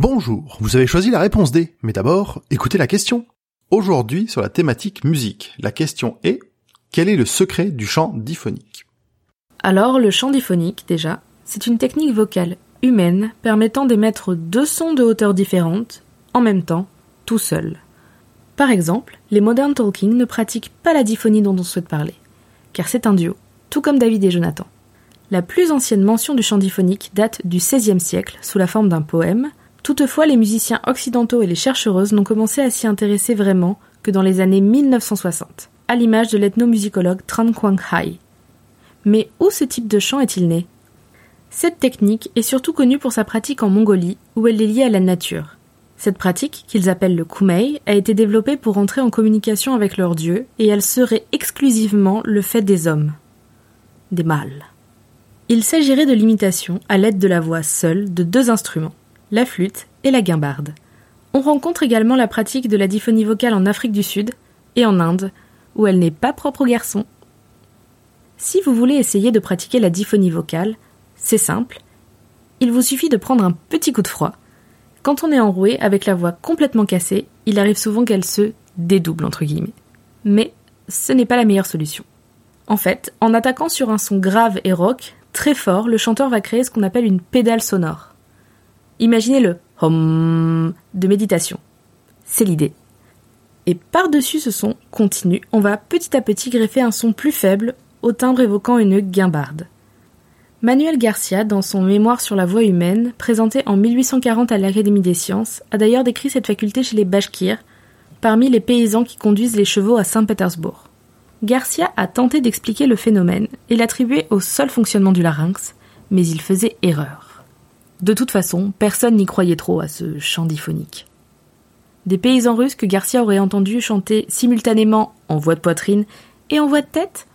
Bonjour, vous avez choisi la réponse D, mais d'abord, écoutez la question. Aujourd'hui, sur la thématique musique, la question est quel est le secret du chant diphonique Alors, le chant diphonique, déjà, c'est une technique vocale humaine permettant d'émettre deux sons de hauteur différentes, en même temps, tout seul. Par exemple, les modern talking ne pratiquent pas la diphonie dont on souhaite parler, car c'est un duo, tout comme David et Jonathan. La plus ancienne mention du chant diphonique date du XVIe siècle, sous la forme d'un poème, Toutefois, les musiciens occidentaux et les chercheuses n'ont commencé à s'y intéresser vraiment que dans les années 1960, à l'image de l'ethnomusicologue Tran Quang Hai. Mais où ce type de chant est-il né? Cette technique est surtout connue pour sa pratique en Mongolie, où elle est liée à la nature. Cette pratique, qu'ils appellent le kumei, a été développée pour entrer en communication avec leur dieu, et elle serait exclusivement le fait des hommes. Des mâles. Il s'agirait de l'imitation, à l'aide de la voix seule, de deux instruments la flûte et la guimbarde. On rencontre également la pratique de la diphonie vocale en Afrique du Sud et en Inde, où elle n'est pas propre aux garçons. Si vous voulez essayer de pratiquer la diphonie vocale, c'est simple. Il vous suffit de prendre un petit coup de froid. Quand on est enroué avec la voix complètement cassée, il arrive souvent qu'elle se dédouble entre guillemets. Mais ce n'est pas la meilleure solution. En fait, en attaquant sur un son grave et rock, très fort, le chanteur va créer ce qu'on appelle une pédale sonore. Imaginez le hum de méditation. C'est l'idée. Et par-dessus ce son continu, on va petit à petit greffer un son plus faible, au timbre évoquant une guimbarde. Manuel Garcia, dans son Mémoire sur la voix humaine, présenté en 1840 à l'Académie des sciences, a d'ailleurs décrit cette faculté chez les Bashkirs, parmi les paysans qui conduisent les chevaux à Saint-Pétersbourg. Garcia a tenté d'expliquer le phénomène et l'attribuer au seul fonctionnement du larynx, mais il faisait erreur. De toute façon, personne n'y croyait trop à ce chant diphonique. Des paysans russes que Garcia aurait entendu chanter simultanément en voix de poitrine et en voix de tête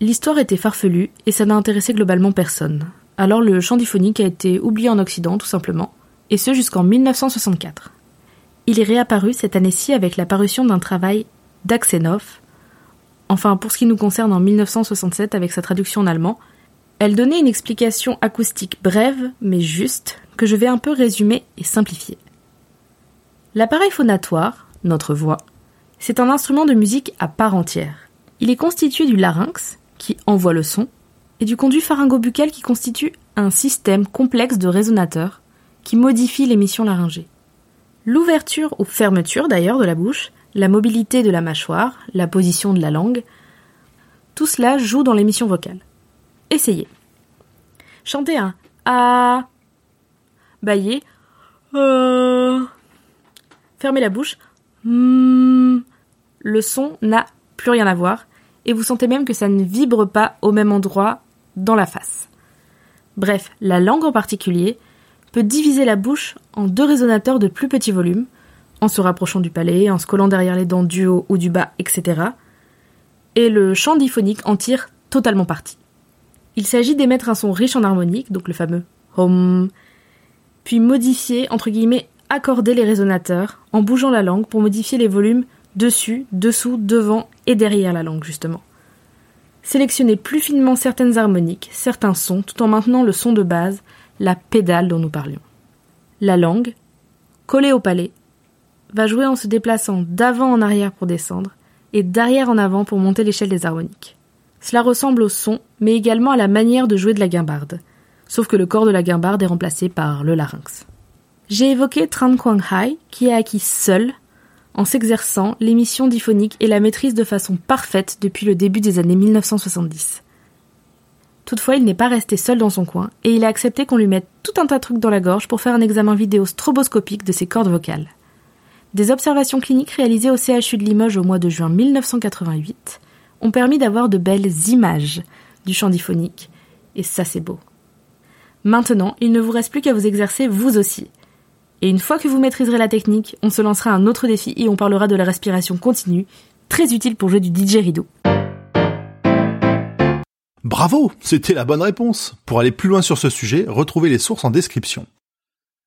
L'histoire était farfelue et ça n'a intéressé globalement personne. Alors le chant diphonique a été oublié en Occident tout simplement, et ce jusqu'en 1964. Il est réapparu cette année-ci avec la parution d'un travail d'Aksenov, enfin pour ce qui nous concerne en 1967 avec sa traduction en allemand, elle donnait une explication acoustique brève mais juste que je vais un peu résumer et simplifier. L'appareil phonatoire, notre voix, c'est un instrument de musique à part entière. Il est constitué du larynx, qui envoie le son, et du conduit pharyngobuccal qui constitue un système complexe de résonateurs qui modifie l'émission laryngée. L'ouverture ou fermeture d'ailleurs de la bouche, la mobilité de la mâchoire, la position de la langue, tout cela joue dans l'émission vocale. Essayez. Chantez un A. Baillez. Euh. Fermez la bouche. Hmm. Le son n'a plus rien à voir et vous sentez même que ça ne vibre pas au même endroit dans la face. Bref, la langue en particulier peut diviser la bouche en deux résonateurs de plus petit volume, en se rapprochant du palais, en se collant derrière les dents du haut ou du bas, etc. Et le chant diphonique en tire totalement parti. Il s'agit d'émettre un son riche en harmonique, donc le fameux hum, puis modifier, entre guillemets, accorder les résonateurs en bougeant la langue pour modifier les volumes dessus, dessous, devant et derrière la langue, justement. Sélectionner plus finement certaines harmoniques, certains sons, tout en maintenant le son de base, la pédale dont nous parlions. La langue, collée au palais, va jouer en se déplaçant d'avant en arrière pour descendre et d'arrière en avant pour monter l'échelle des harmoniques. Cela ressemble au son, mais également à la manière de jouer de la guimbarde, sauf que le corps de la guimbarde est remplacé par le larynx. J'ai évoqué Tran Quang Hai, qui a acquis seul, en s'exerçant, l'émission diphonique et la maîtrise de façon parfaite depuis le début des années 1970. Toutefois, il n'est pas resté seul dans son coin, et il a accepté qu'on lui mette tout un tas de trucs dans la gorge pour faire un examen vidéo stroboscopique de ses cordes vocales. Des observations cliniques réalisées au CHU de Limoges au mois de juin 1988 ont permis d'avoir de belles images du chant diphonique, et ça c'est beau. Maintenant, il ne vous reste plus qu'à vous exercer vous aussi. Et une fois que vous maîtriserez la technique, on se lancera un autre défi et on parlera de la respiration continue, très utile pour jouer du didgeridoo. Bravo, c'était la bonne réponse. Pour aller plus loin sur ce sujet, retrouvez les sources en description.